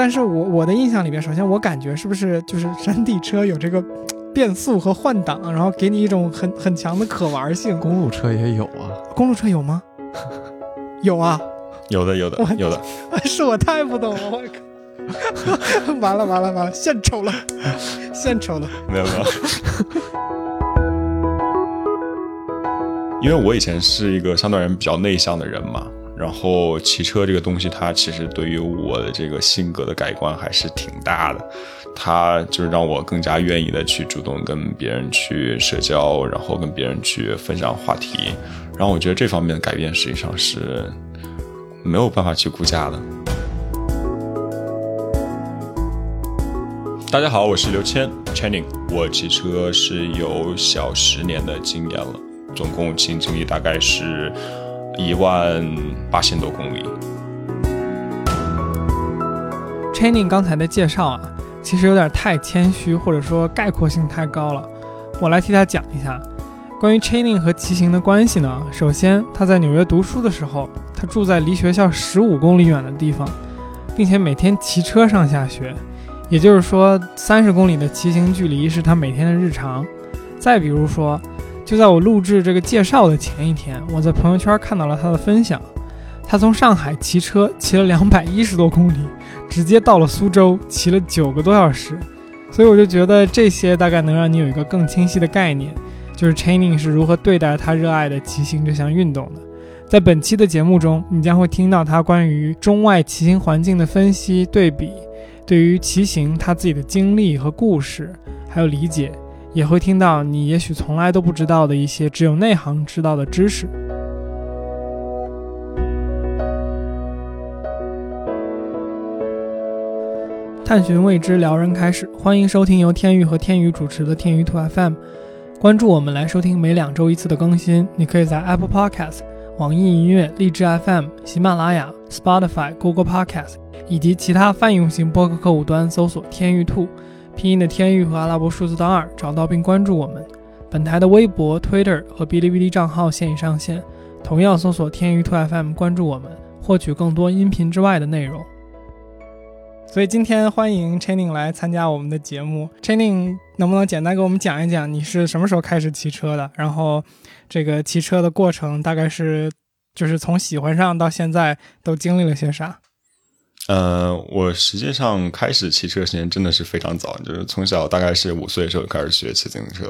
但是我我的印象里面，首先我感觉是不是就是山地车有这个变速和换挡，然后给你一种很很强的可玩性。公路车也有啊，公路车有吗？有啊，有的有的有的，是我太不懂了，我靠！完了完了完了，献丑了，献丑了。没有没有。因为我以前是一个相对而言比较内向的人嘛，然后骑车这个东西，它其实对于我的这个性格的改观还是挺大的。它就是让我更加愿意的去主动跟别人去社交，然后跟别人去分享话题。然后我觉得这方面的改变实际上是没有办法去估价的。大家好，我是刘谦 Channing，我骑车是有小十年的经验了。总共骑经历大概是一万八千多公里。Channing 刚才的介绍啊，其实有点太谦虚，或者说概括性太高了。我来替他讲一下关于 Channing 和骑行的关系呢。首先，他在纽约读书的时候，他住在离学校十五公里远的地方，并且每天骑车上下学，也就是说，三十公里的骑行距离是他每天的日常。再比如说。就在我录制这个介绍的前一天，我在朋友圈看到了他的分享。他从上海骑车骑了两百一十多公里，直接到了苏州，骑了九个多小时。所以我就觉得这些大概能让你有一个更清晰的概念，就是 Chaining 是如何对待他热爱的骑行这项运动的。在本期的节目中，你将会听到他关于中外骑行环境的分析对比，对于骑行他自己的经历和故事，还有理解。也会听到你也许从来都不知道的一些只有内行知道的知识。探寻未知，撩人开始，欢迎收听由天宇和天宇主持的天宇兔 FM。关注我们来收听每两周一次的更新。你可以在 Apple Podcast、网易音乐、荔枝 FM、喜马拉雅、Spotify、Google Podcast 以及其他泛用型播客客户端搜索“天宇兔”。拼音的天域和阿拉伯数字的二，找到并关注我们。本台的微博、Twitter 和哔哩哔哩账号现已上线，同样搜索“天域兔 FM” 关注我们，获取更多音频之外的内容。所以今天欢迎 Channing 来参加我们的节目。Channing 能不能简单给我们讲一讲你是什么时候开始骑车的？然后这个骑车的过程大概是，就是从喜欢上到现在都经历了些啥？呃，我实际上开始骑车时间真的是非常早，就是从小大概是五岁的时候开始学骑自行车，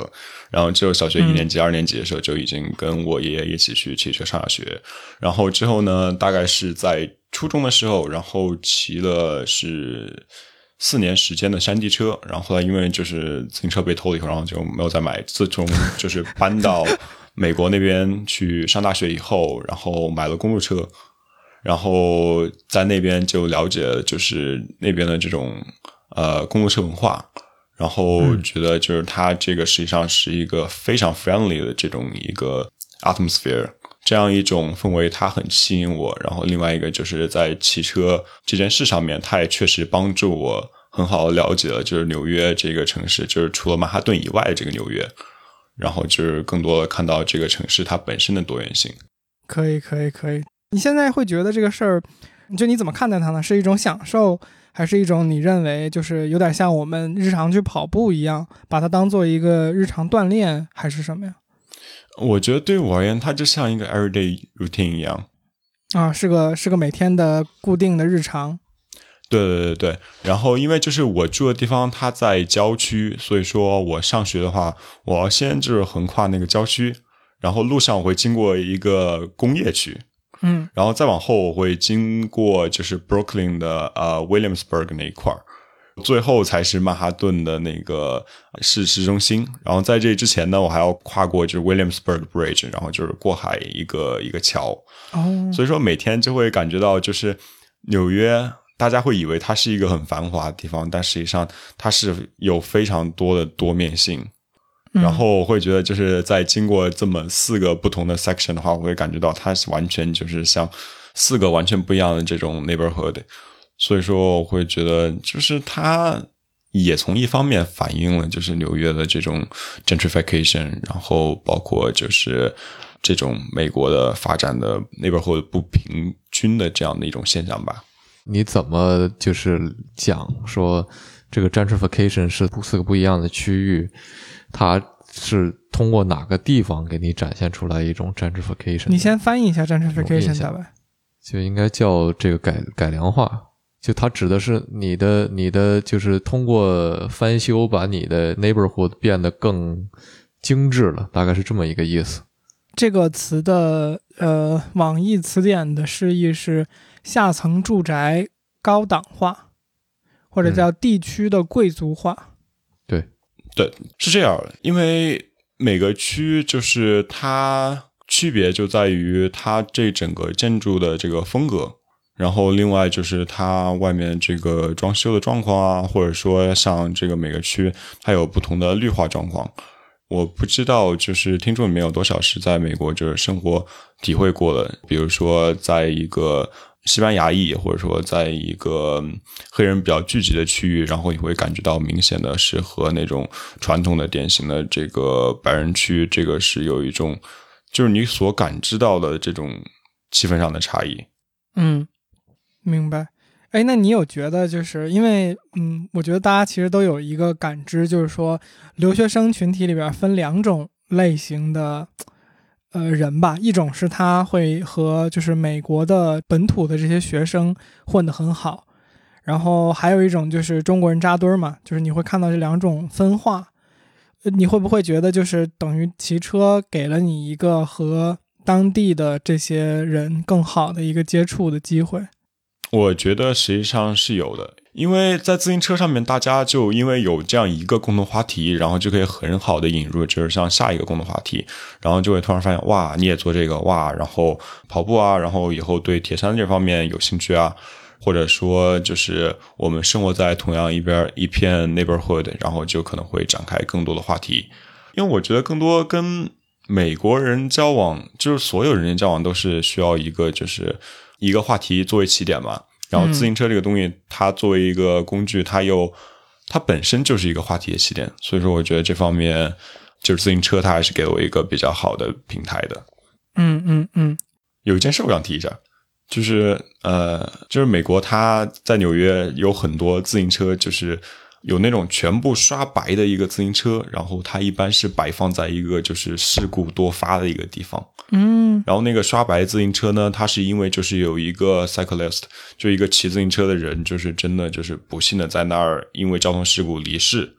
然后只有小学一年级、二年级的时候就已经跟我爷爷一起去骑车上下学，然后之后呢，大概是在初中的时候，然后骑了是四年时间的山地车，然后后来因为就是自行车被偷了以后，然后就没有再买。自从就是搬到 美国那边去上大学以后，然后买了公路车。然后在那边就了解，就是那边的这种呃公路车文化，然后觉得就是它这个实际上是一个非常 friendly 的这种一个 atmosphere，这样一种氛围它很吸引我。然后另外一个就是在骑车这件事上面，它也确实帮助我很好的了解了就是纽约这个城市，就是除了曼哈顿以外的这个纽约，然后就是更多的看到这个城市它本身的多元性。可以，可以，可以。你现在会觉得这个事儿，就你怎么看待它呢？是一种享受，还是一种你认为就是有点像我们日常去跑步一样，把它当做一个日常锻炼，还是什么呀？我觉得对我而言，它就像一个 everyday routine 一样啊，是个是个每天的固定的日常。对对对对。然后因为就是我住的地方它在郊区，所以说我上学的话，我要先就是横跨那个郊区，然后路上我会经过一个工业区。嗯，然后再往后我会经过就是 Brooklyn 的呃 Williamsburg 那一块儿，最后才是曼哈顿的那个市市中心。然后在这之前呢，我还要跨过就是 Williamsburg Bridge，然后就是过海一个一个桥。哦，所以说每天就会感觉到就是纽约，大家会以为它是一个很繁华的地方，但实际上它是有非常多的多面性。然后我会觉得，就是在经过这么四个不同的 section 的话，我会感觉到它是完全就是像四个完全不一样的这种 neighborhood。所以说，我会觉得，就是它也从一方面反映了就是纽约的这种 gentrification，然后包括就是这种美国的发展的 neighborhood 不平均的这样的一种现象吧。你怎么就是讲说这个 gentrification 是四个不一样的区域，它是通过哪个地方给你展现出来一种 gentrification？你先翻译一下 gentrification，大白。就应该叫这个改改良化，就它指的是你的你的就是通过翻修把你的 neighborhood 变得更精致了，大概是这么一个意思。这个词的呃网易词典的释义是下层住宅高档化，或者叫地区的贵族化。对对，是这样，因为每个区就是它。区别就在于它这整个建筑的这个风格，然后另外就是它外面这个装修的状况啊，或者说像这个每个区它有不同的绿化状况。我不知道就是听众里面有多少是在美国就是生活体会过的，比如说在一个西班牙裔，或者说在一个黑人比较聚集的区域，然后你会感觉到明显的是和那种传统的典型的这个白人区，这个是有一种。就是你所感知到的这种气氛上的差异，嗯，明白。哎，那你有觉得就是因为，嗯，我觉得大家其实都有一个感知，就是说留学生群体里边分两种类型的呃人吧，一种是他会和就是美国的本土的这些学生混得很好，然后还有一种就是中国人扎堆儿嘛，就是你会看到这两种分化。你会不会觉得，就是等于骑车给了你一个和当地的这些人更好的一个接触的机会？我觉得实际上是有的，因为在自行车上面，大家就因为有这样一个共同话题，然后就可以很好的引入，就是像下一个共同话题，然后就会突然发现，哇，你也做这个，哇，然后跑步啊，然后以后对铁山这方面有兴趣啊。或者说，就是我们生活在同样一边一片 neighborhood，然后就可能会展开更多的话题。因为我觉得，更多跟美国人交往，就是所有人间交往都是需要一个，就是一个话题作为起点嘛。然后自行车这个东西，它作为一个工具，它又它本身就是一个话题的起点。所以说，我觉得这方面就是自行车，它还是给了我一个比较好的平台的。嗯嗯嗯，有一件事我想提一下。就是呃，就是美国，它在纽约有很多自行车，就是有那种全部刷白的一个自行车，然后它一般是摆放在一个就是事故多发的一个地方。嗯，然后那个刷白自行车呢，它是因为就是有一个 cyclist，就一个骑自行车的人，就是真的就是不幸的在那儿因为交通事故离世，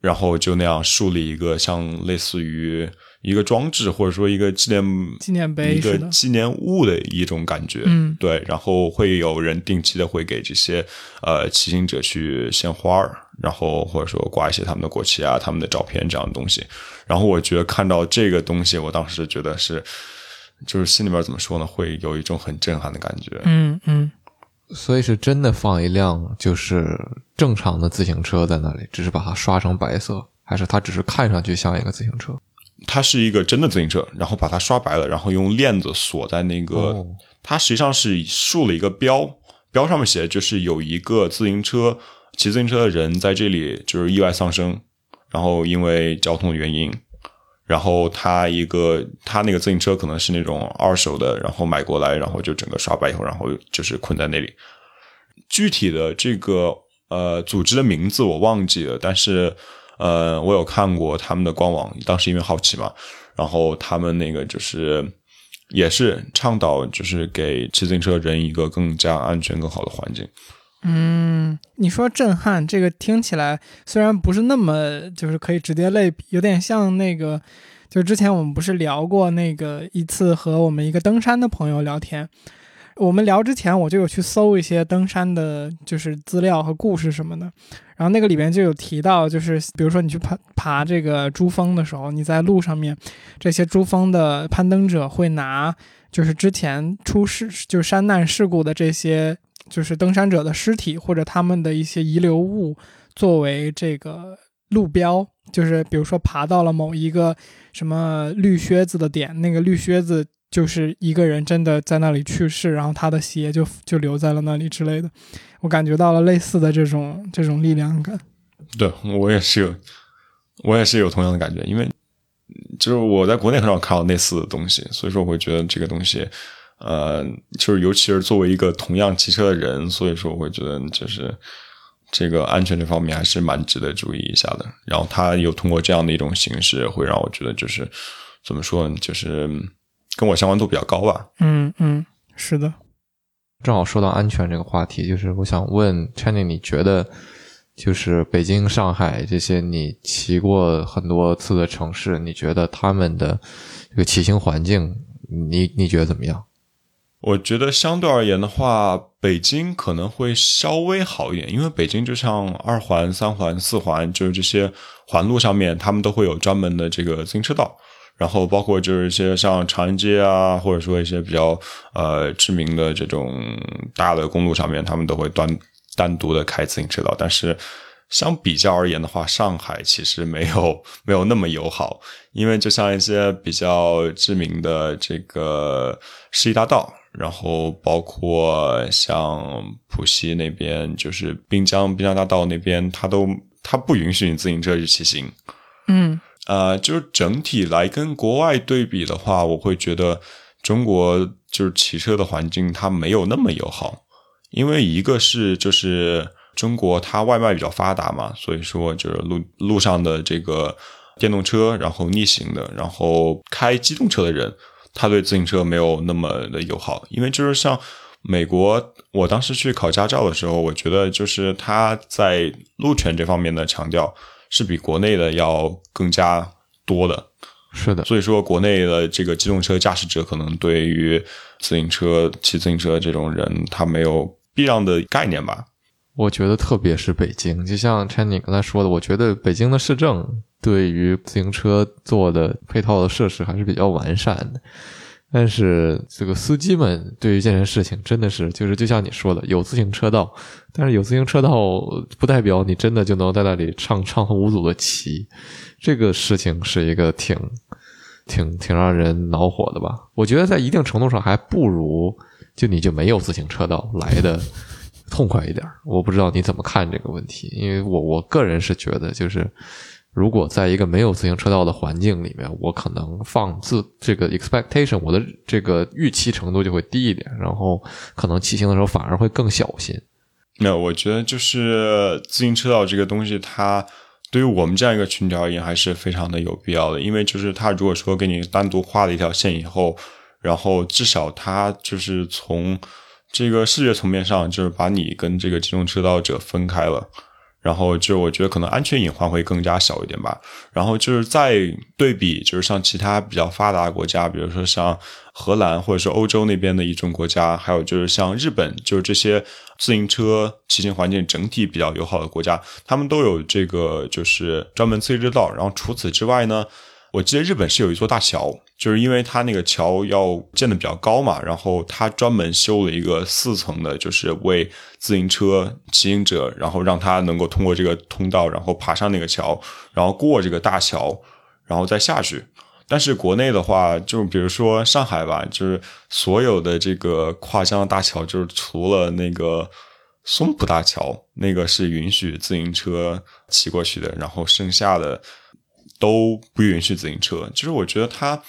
然后就那样树立一个像类似于。一个装置，或者说一个纪念纪念碑，一个纪念物的一种感觉，嗯，对。然后会有人定期的会给这些呃骑行者去献花儿，然后或者说挂一些他们的国旗啊、他们的照片这样的东西。然后我觉得看到这个东西，我当时觉得是，就是心里面怎么说呢，会有一种很震撼的感觉。嗯嗯。所以是真的放一辆就是正常的自行车在那里，只是把它刷成白色，还是它只是看上去像一个自行车？它是一个真的自行车，然后把它刷白了，然后用链子锁在那个。它实际上是竖了一个标，标上面写的就是有一个自行车骑自行车的人在这里就是意外丧生，然后因为交通的原因，然后他一个他那个自行车可能是那种二手的，然后买过来，然后就整个刷白以后，然后就是困在那里。具体的这个呃组织的名字我忘记了，但是。呃，我有看过他们的官网，当时因为好奇嘛，然后他们那个就是也是倡导，就是给骑自行车人一个更加安全、更好的环境。嗯，你说震撼，这个听起来虽然不是那么就是可以直接类比，有点像那个，就之前我们不是聊过那个一次和我们一个登山的朋友聊天。我们聊之前，我就有去搜一些登山的，就是资料和故事什么的。然后那个里边就有提到，就是比如说你去爬爬这个珠峰的时候，你在路上面，这些珠峰的攀登者会拿，就是之前出事就山难事故的这些，就是登山者的尸体或者他们的一些遗留物作为这个路标，就是比如说爬到了某一个什么绿靴子的点，那个绿靴子。就是一个人真的在那里去世，然后他的鞋就就留在了那里之类的，我感觉到了类似的这种这种力量感。对我也是有，我也是有同样的感觉，因为就是我在国内很少看到类似的东西，所以说我会觉得这个东西，呃，就是尤其是作为一个同样骑车的人，所以说我会觉得就是这个安全这方面还是蛮值得注意一下的。然后他又通过这样的一种形式，会让我觉得就是怎么说，就是跟我相关度比较高吧。嗯嗯，是的。正好说到安全这个话题，就是我想问 Channing，你觉得就是北京、上海这些你骑过很多次的城市，你觉得他们的这个骑行环境，你你觉得怎么样？我觉得相对而言的话，北京可能会稍微好一点，因为北京就像二环、三环、四环，就是这些环路上面，他们都会有专门的这个自行车道。然后包括就是一些像长安街啊，或者说一些比较呃知名的这种大的公路上面，他们都会单单独的开自行车道。但是相比较而言的话，上海其实没有没有那么友好，因为就像一些比较知名的这个世纪大道，然后包括像浦西那边，就是滨江滨江大道那边，它都它不允许你自行车去骑行。嗯。呃，就是整体来跟国外对比的话，我会觉得中国就是骑车的环境它没有那么友好，因为一个是就是中国它外卖比较发达嘛，所以说就是路路上的这个电动车，然后逆行的，然后开机动车的人，他对自行车没有那么的友好，因为就是像美国，我当时去考驾照的时候，我觉得就是他在路权这方面的强调。是比国内的要更加多的，是的。所以说，国内的这个机动车驾驶者可能对于自行车、骑自行车这种人，他没有避让的概念吧？我觉得，特别是北京，就像 Channing 刚才说的，我觉得北京的市政对于自行车做的配套的设施还是比较完善的。但是这个司机们对于这件事情真的是，就是就像你说的，有自行车道，但是有自行车道不代表你真的就能在那里畅畅通无阻的骑，这个事情是一个挺挺挺让人恼火的吧？我觉得在一定程度上还不如就你就没有自行车道来的痛快一点。我不知道你怎么看这个问题，因为我我个人是觉得就是。如果在一个没有自行车道的环境里面，我可能放自这个 expectation，我的这个预期程度就会低一点，然后可能骑行的时候反而会更小心。那我觉得就是自行车道这个东西，它对于我们这样一个群体而言还是非常的有必要的，因为就是它如果说给你单独画了一条线以后，然后至少它就是从这个视觉层面上，就是把你跟这个机动车道者分开了。然后就我觉得可能安全隐患会更加小一点吧。然后就是再对比，就是像其他比较发达国家，比如说像荷兰或者是欧洲那边的一种国家，还有就是像日本，就是这些自行车骑行环境整体比较友好的国家，他们都有这个就是专门自行车道。然后除此之外呢？我记得日本是有一座大桥，就是因为它那个桥要建的比较高嘛，然后它专门修了一个四层的，就是为自行车骑行者，然后让他能够通过这个通道，然后爬上那个桥，然后过这个大桥，然后再下去。但是国内的话，就比如说上海吧，就是所有的这个跨江大桥，就是除了那个松浦大桥，那个是允许自行车骑过去的，然后剩下的。都不允许自行车，其实我觉得它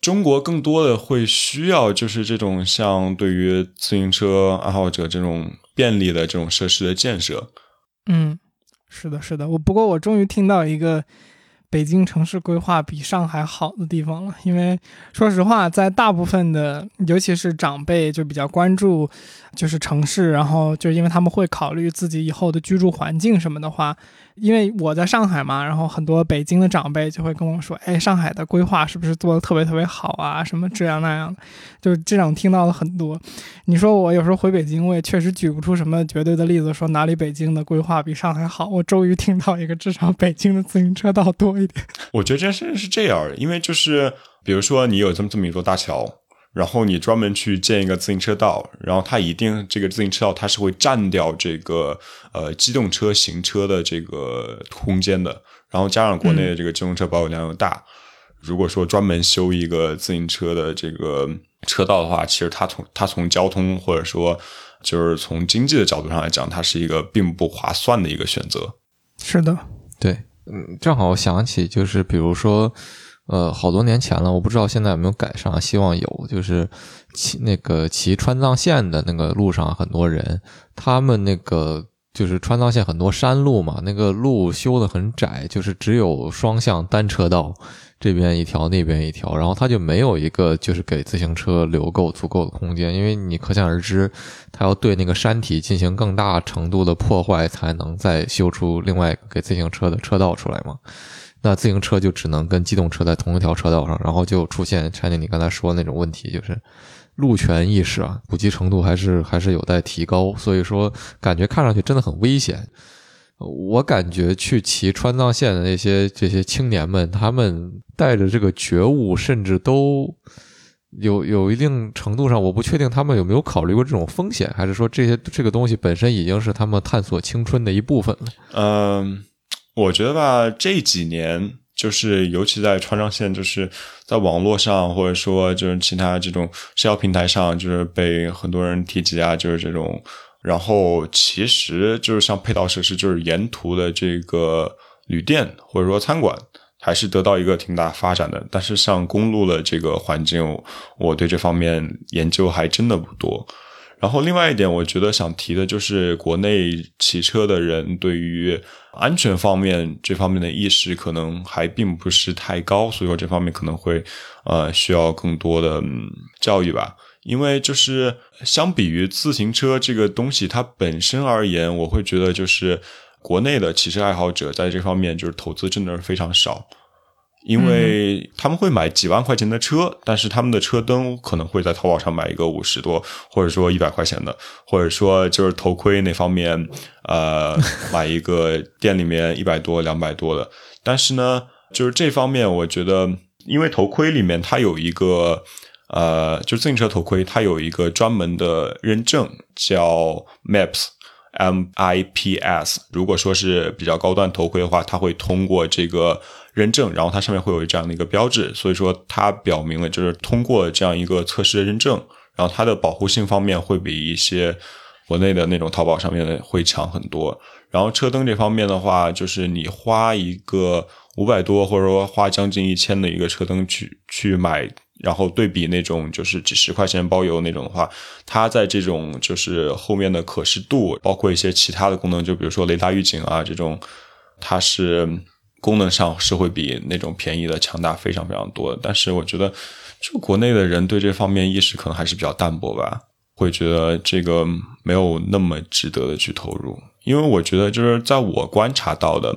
中国更多的会需要就是这种像对于自行车爱好者这种便利的这种设施的建设。嗯，是的，是的。我不过我终于听到一个北京城市规划比上海好的地方了，因为说实话，在大部分的尤其是长辈就比较关注就是城市，然后就因为他们会考虑自己以后的居住环境什么的话。因为我在上海嘛，然后很多北京的长辈就会跟我说：“哎，上海的规划是不是做的特别特别好啊？什么这样那样的，就是这种听到了很多。你说我有时候回北京，我也确实举不出什么绝对的例子，说哪里北京的规划比上海好。我终于听到一个，至少北京的自行车道多一点。我觉得这件事是这样，因为就是比如说你有这么这么一座大桥。然后你专门去建一个自行车道，然后它一定这个自行车道它是会占掉这个呃机动车行车的这个空间的。然后加上国内的这个机动车保有量又大，如果说专门修一个自行车的这个车道的话，其实它从它从交通或者说就是从经济的角度上来讲，它是一个并不划算的一个选择。是的，对，嗯，正好我想起就是比如说。呃，好多年前了，我不知道现在有没有改善，希望有。就是骑那个骑川藏线的那个路上，很多人，他们那个就是川藏线很多山路嘛，那个路修的很窄，就是只有双向单车道，这边一条，那边一条，然后它就没有一个就是给自行车留够足够的空间，因为你可想而知，它要对那个山体进行更大程度的破坏，才能再修出另外给自行车的车道出来嘛。那自行车就只能跟机动车在同一条车道上，然后就出现 China 你刚才说的那种问题，就是路权意识啊，普及程度还是还是有待提高。所以说，感觉看上去真的很危险。我感觉去骑川藏线的那些这些青年们，他们带着这个觉悟，甚至都有有一定程度上，我不确定他们有没有考虑过这种风险，还是说这些这个东西本身已经是他们探索青春的一部分了。嗯。我觉得吧，这几年就是尤其在川藏线，就是在网络上或者说就是其他这种社交平台上，就是被很多人提及啊，就是这种。然后其实就是像配套设施，就是沿途的这个旅店或者说餐馆，还是得到一个挺大发展的。但是像公路的这个环境，我对这方面研究还真的不多。然后另外一点，我觉得想提的就是国内骑车的人对于安全方面这方面的意识可能还并不是太高，所以说这方面可能会呃需要更多的教育吧。因为就是相比于自行车这个东西它本身而言，我会觉得就是国内的骑车爱好者在这方面就是投资真的是非常少。因为他们会买几万块钱的车，但是他们的车灯可能会在淘宝上买一个五十多，或者说一百块钱的，或者说就是头盔那方面，呃，买一个店里面一百多、两百多的。但是呢，就是这方面，我觉得，因为头盔里面它有一个，呃，就自行车头盔，它有一个专门的认证，叫 MIPS，M I P S。如果说是比较高端头盔的话，它会通过这个。认证，然后它上面会有这样的一个标志，所以说它表明了就是通过这样一个测试的认证，然后它的保护性方面会比一些国内的那种淘宝上面的会强很多。然后车灯这方面的话，就是你花一个五百多或者说花将近一千的一个车灯去去买，然后对比那种就是几十块钱包邮那种的话，它在这种就是后面的可视度，包括一些其他的功能，就比如说雷达预警啊这种，它是。功能上是会比那种便宜的强大非常非常多的，但是我觉得，就国内的人对这方面意识可能还是比较淡薄吧，会觉得这个没有那么值得的去投入。因为我觉得，就是在我观察到的，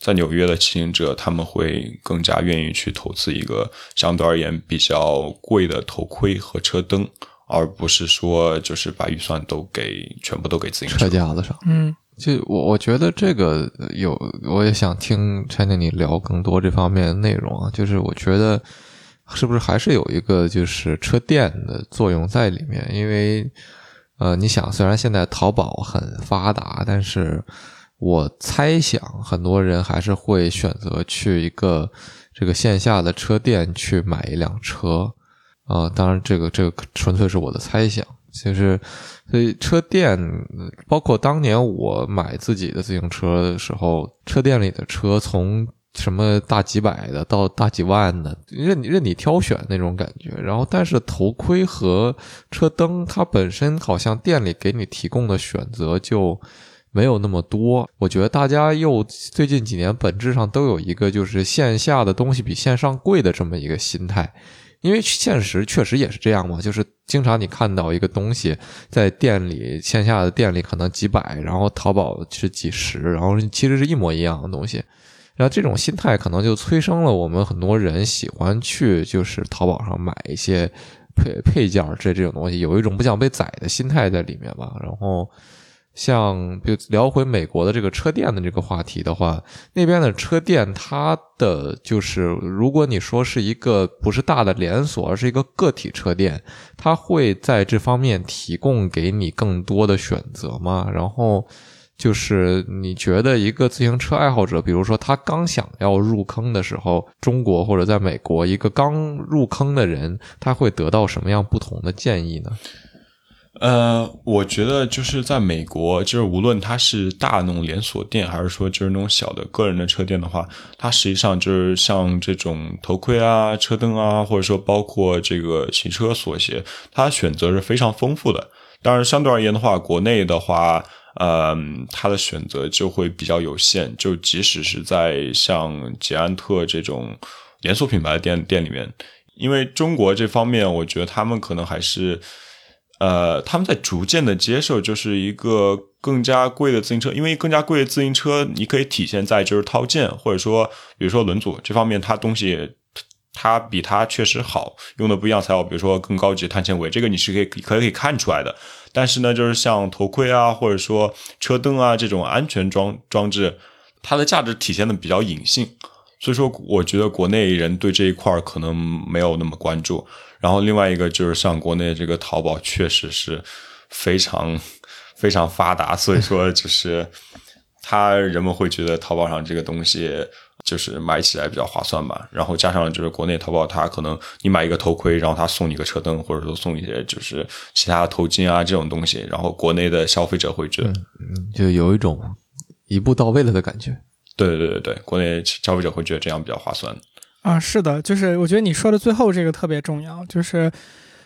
在纽约的骑行者，他们会更加愿意去投资一个相对而言比较贵的头盔和车灯，而不是说就是把预算都给全部都给自行车架子上。嗯。就我我觉得这个有，我也想听 China 你聊更多这方面的内容啊。就是我觉得是不是还是有一个就是车店的作用在里面？因为呃，你想，虽然现在淘宝很发达，但是我猜想很多人还是会选择去一个这个线下的车店去买一辆车啊。当然，这个这个纯粹是我的猜想，就是。所以车店，包括当年我买自己的自行车的时候，车店里的车从什么大几百的到大几万的，任你任你挑选那种感觉。然后，但是头盔和车灯，它本身好像店里给你提供的选择就没有那么多。我觉得大家又最近几年本质上都有一个就是线下的东西比线上贵的这么一个心态。因为现实确实也是这样嘛，就是经常你看到一个东西在店里，线下的店里可能几百，然后淘宝是几十，然后其实是一模一样的东西，然后这种心态可能就催生了我们很多人喜欢去就是淘宝上买一些配配件这这种东西，有一种不想被宰的心态在里面吧，然后。像，比如聊回美国的这个车店的这个话题的话，那边的车店，它的就是，如果你说是一个不是大的连锁，而是一个个体车店，它会在这方面提供给你更多的选择吗？然后，就是你觉得一个自行车爱好者，比如说他刚想要入坑的时候，中国或者在美国，一个刚入坑的人，他会得到什么样不同的建议呢？呃，我觉得就是在美国，就是无论它是大那种连锁店，还是说就是那种小的个人的车店的话，它实际上就是像这种头盔啊、车灯啊，或者说包括这个行车锁鞋，它选择是非常丰富的。当然，相对而言的话，国内的话，呃，它的选择就会比较有限。就即使是在像捷安特这种连锁品牌的店店里面，因为中国这方面，我觉得他们可能还是。呃，他们在逐渐的接受，就是一个更加贵的自行车，因为更加贵的自行车，你可以体现在就是套件，或者说，比如说轮组这方面，它东西它比它确实好，用的不一样材料，比如说更高级碳纤维，这个你是可以可以可以看出来的。但是呢，就是像头盔啊，或者说车灯啊这种安全装装置，它的价值体现的比较隐性，所以说我觉得国内人对这一块可能没有那么关注。然后另外一个就是像国内这个淘宝确实是非常非常发达，所以说就是他人们会觉得淘宝上这个东西就是买起来比较划算吧。然后加上就是国内淘宝，它可能你买一个头盔，然后他送你个车灯，或者说送一些就是其他的头巾啊这种东西，然后国内的消费者会觉得，嗯，就有一种一步到位了的感觉。对对对对对，国内消费者会觉得这样比较划算。啊，是的，就是我觉得你说的最后这个特别重要，就是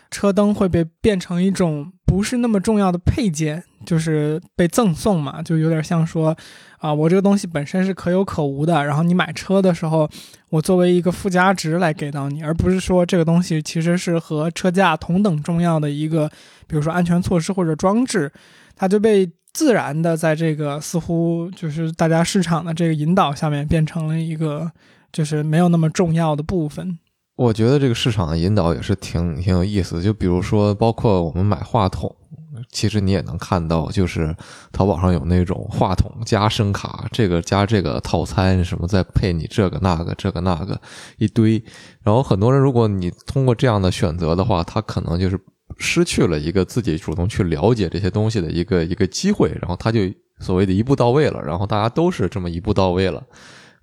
车灯会被变成一种不是那么重要的配件，就是被赠送嘛，就有点像说，啊，我这个东西本身是可有可无的，然后你买车的时候，我作为一个附加值来给到你，而不是说这个东西其实是和车架同等重要的一个，比如说安全措施或者装置，它就被自然的在这个似乎就是大家市场的这个引导下面变成了一个。就是没有那么重要的部分。我觉得这个市场的引导也是挺挺有意思。就比如说，包括我们买话筒，其实你也能看到，就是淘宝上有那种话筒加声卡，这个加这个套餐什么，再配你这个那个这个那个一堆。然后很多人，如果你通过这样的选择的话，他可能就是失去了一个自己主动去了解这些东西的一个一个机会。然后他就所谓的一步到位了。然后大家都是这么一步到位了。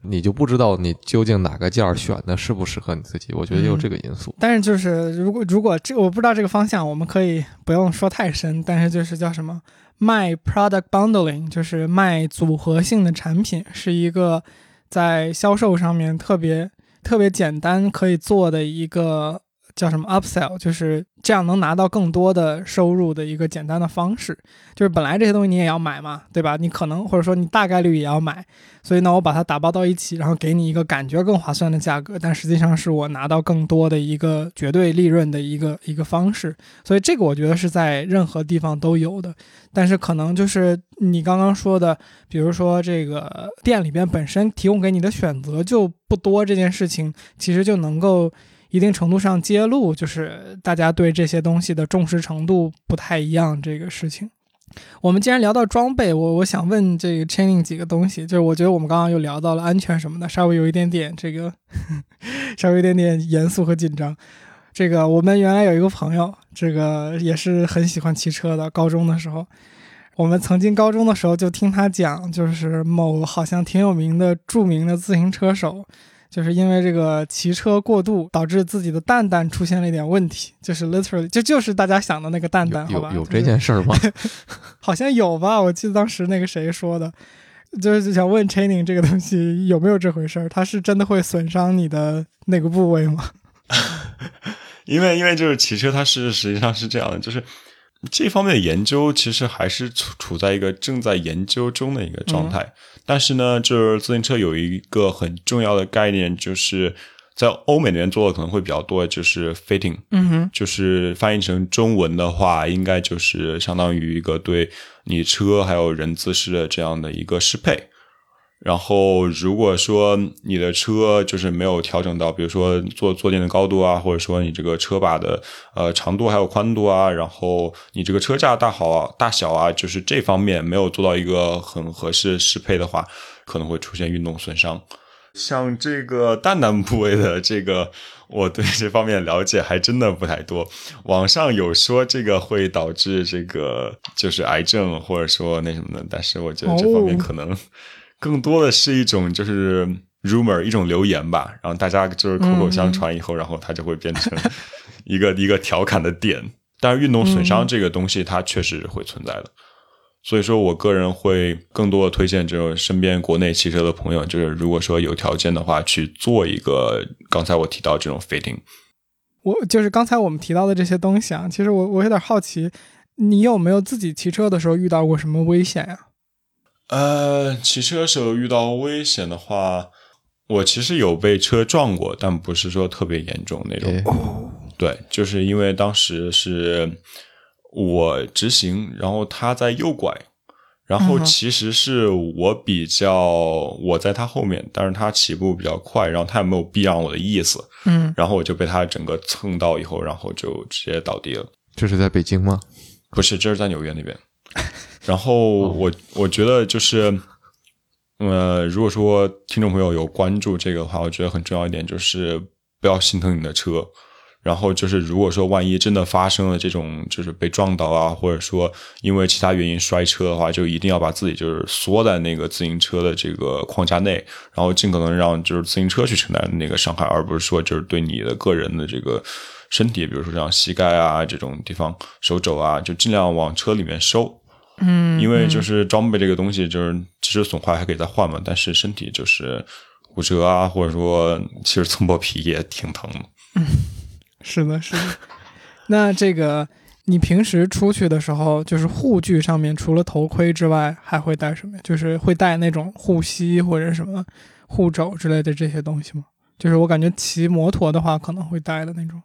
你就不知道你究竟哪个件儿选的适不适合你自己，我觉得也有这个因素。但是就是如果如果这我不知道这个方向，我们可以不用说太深。但是就是叫什么卖 product bundling，就是卖组合性的产品，是一个在销售上面特别特别简单可以做的一个叫什么 upsell，就是。这样能拿到更多的收入的一个简单的方式，就是本来这些东西你也要买嘛，对吧？你可能或者说你大概率也要买，所以呢，我把它打包到一起，然后给你一个感觉更划算的价格，但实际上是我拿到更多的一个绝对利润的一个一个方式。所以这个我觉得是在任何地方都有的，但是可能就是你刚刚说的，比如说这个店里边本身提供给你的选择就不多，这件事情其实就能够。一定程度上揭露，就是大家对这些东西的重视程度不太一样。这个事情，我们既然聊到装备，我我想问这个 Chaining 几个东西，就是我觉得我们刚刚又聊到了安全什么的，稍微有一点点这个，稍微有一点点严肃和紧张。这个我们原来有一个朋友，这个也是很喜欢骑车的。高中的时候，我们曾经高中的时候就听他讲，就是某好像挺有名的著名的自行车手。就是因为这个骑车过度，导致自己的蛋蛋出现了一点问题，就是 literally 就就是大家想的那个蛋蛋，好吧？有这件事儿吗？好像有吧，我记得当时那个谁说的，就是想问 training 这个东西有没有这回事儿？它是真的会损伤你的那个部位吗？因为因为就是骑车，它是实际上是这样的，就是这方面的研究其实还是处处在一个正在研究中的一个状态。但是呢，就是自行车有一个很重要的概念，就是在欧美那边做的可能会比较多，就是 fitting，嗯哼，就是翻译成中文的话，应该就是相当于一个对你车还有人姿势的这样的一个适配。然后，如果说你的车就是没有调整到，比如说坐坐垫的高度啊，或者说你这个车把的呃长度还有宽度啊，然后你这个车架大好啊、大小啊，就是这方面没有做到一个很合适适配的话，可能会出现运动损伤。像这个蛋蛋部位的这个，我对这方面了解还真的不太多。网上有说这个会导致这个就是癌症，或者说那什么的，但是我觉得这方面可能。更多的是一种就是 rumor，一种流言吧，然后大家就是口口相传以后，然后它就会变成一个 一个调侃的点。但是运动损伤这个东西，它确实会存在的。所以说我个人会更多的推荐，就是身边国内骑车的朋友，就是如果说有条件的话，去做一个刚才我提到这种 fitting。我就是刚才我们提到的这些东西啊，其实我我有点好奇，你有没有自己骑车的时候遇到过什么危险呀？呃，骑车时候遇到危险的话，我其实有被车撞过，但不是说特别严重那种。对，就是因为当时是。我直行，然后他在右拐，然后其实是我比较我在他后面，但是他起步比较快，然后他也没有避让我的意思，嗯，然后我就被他整个蹭到以后，然后就直接倒地了。这是在北京吗？不是，这是在纽约那边。然后我我觉得就是，呃，如果说听众朋友有关注这个的话，我觉得很重要一点就是不要心疼你的车。然后就是，如果说万一真的发生了这种，就是被撞倒啊，或者说因为其他原因摔车的话，就一定要把自己就是缩在那个自行车的这个框架内，然后尽可能让就是自行车去承担那个伤害，而不是说就是对你的个人的这个身体，比如说像膝盖啊这种地方、手肘啊，就尽量往车里面收。嗯，因为就是装备这个东西，就是其实损坏还可以再换嘛，但是身体就是骨折啊，或者说其实蹭破皮也挺疼的。嗯。是的，是的。那这个，你平时出去的时候，就是护具上面除了头盔之外，还会带什么？就是会带那种护膝或者什么护肘之类的这些东西吗？就是我感觉骑摩托的话可能会带的那种。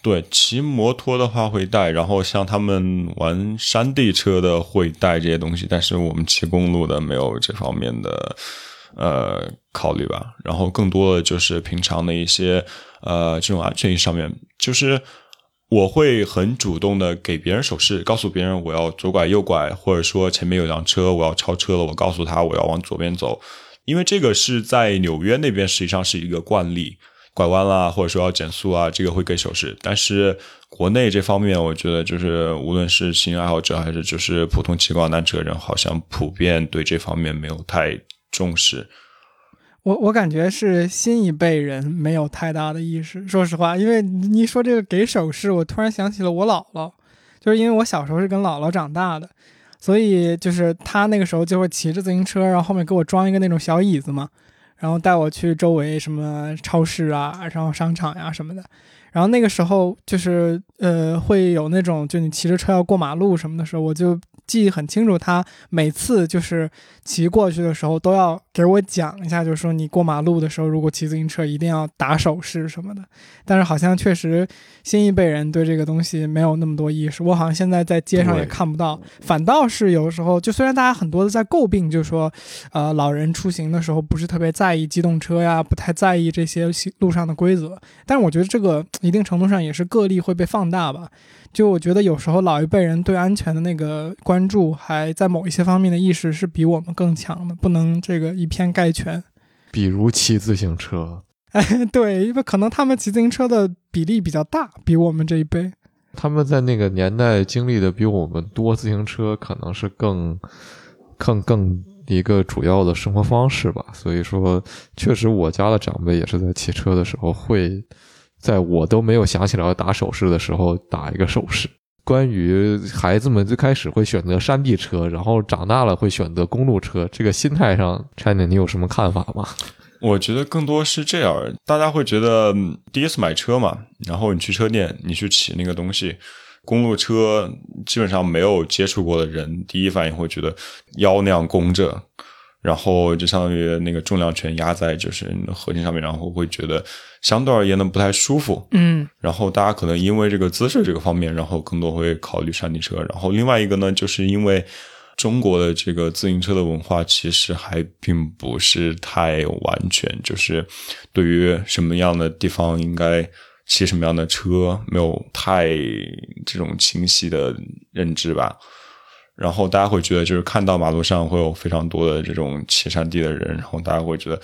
对，骑摩托的话会带，然后像他们玩山地车的会带这些东西，但是我们骑公路的没有这方面的。呃，考虑吧，然后更多的就是平常的一些呃这种安全意识上面，就是我会很主动的给别人手势，告诉别人我要左拐右拐，或者说前面有辆车我要超车了，我告诉他我要往左边走，因为这个是在纽约那边实际上是一个惯例，拐弯啦或者说要减速啊，这个会给手势，但是国内这方面我觉得就是无论是骑行爱好者还是就是普通骑共享单车人，好像普遍对这方面没有太。重视，我我感觉是新一辈人没有太大的意识。说实话，因为你说这个给手势，我突然想起了我姥姥，就是因为我小时候是跟姥姥长大的，所以就是她那个时候就会骑着自行车，然后后面给我装一个那种小椅子嘛，然后带我去周围什么超市啊，然后商场呀什么的。然后那个时候就是呃会有那种，就你骑着车要过马路什么的时候，我就。记忆很清楚，他每次就是骑过去的时候都要给我讲一下，就是说你过马路的时候，如果骑自行车一定要打手势什么的。但是好像确实新一辈人对这个东西没有那么多意识，我好像现在在街上也看不到。反倒是有时候，就虽然大家很多的在诟病，就是说，呃，老人出行的时候不是特别在意机动车呀，不太在意这些路上的规则。但是我觉得这个一定程度上也是个例会被放大吧。就我觉得有时候老一辈人对安全的那个关注，还在某一些方面的意识是比我们更强的，不能这个以偏概全。比如骑自行车，哎，对，因为可能他们骑自行车的比例比较大，比我们这一辈。他们在那个年代经历的比我们多，自行车可能是更、更、更一个主要的生活方式吧。所以说，确实我家的长辈也是在骑车的时候会。在我都没有想起来要打手势的时候，打一个手势。关于孩子们最开始会选择山地车，然后长大了会选择公路车，这个心态上，China，你有什么看法吗？我觉得更多是这样，大家会觉得第一次买车嘛，然后你去车店，你去骑那个东西，公路车基本上没有接触过的人，第一反应会觉得腰那样弓着。然后就相当于那个重量全压在就是核心上面，然后会觉得相对而言呢不太舒服。嗯，然后大家可能因为这个姿势这个方面，然后更多会考虑山地车。然后另外一个呢，就是因为中国的这个自行车的文化其实还并不是太完全，就是对于什么样的地方应该骑什么样的车，没有太这种清晰的认知吧。然后大家会觉得，就是看到马路上会有非常多的这种骑山地的人，然后大家会觉得，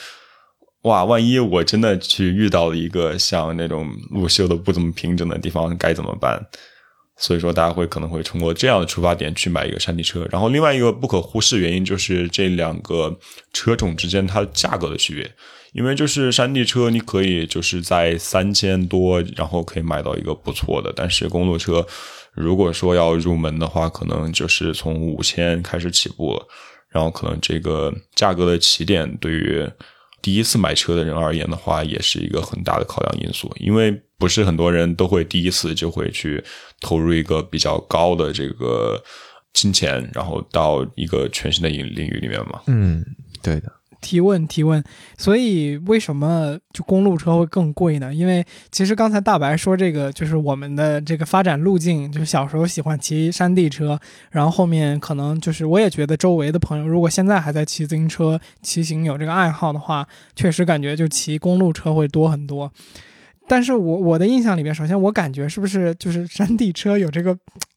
哇，万一我真的去遇到了一个像那种路修的不怎么平整的地方，该怎么办？所以说，大家会可能会通过这样的出发点去买一个山地车。然后，另外一个不可忽视原因就是这两个车种之间它价格的区别，因为就是山地车你可以就是在三千多，然后可以买到一个不错的，但是公路车。如果说要入门的话，可能就是从五千开始起步。然后可能这个价格的起点对于第一次买车的人而言的话，也是一个很大的考量因素，因为不是很多人都会第一次就会去投入一个比较高的这个金钱，然后到一个全新的领领域里面嘛。嗯，对的。提问提问，所以为什么就公路车会更贵呢？因为其实刚才大白说这个就是我们的这个发展路径，就是小时候喜欢骑山地车，然后后面可能就是我也觉得周围的朋友如果现在还在骑自行车、骑行有这个爱好的话，确实感觉就骑公路车会多很多。但是我我的印象里面，首先我感觉是不是就是山地车有这个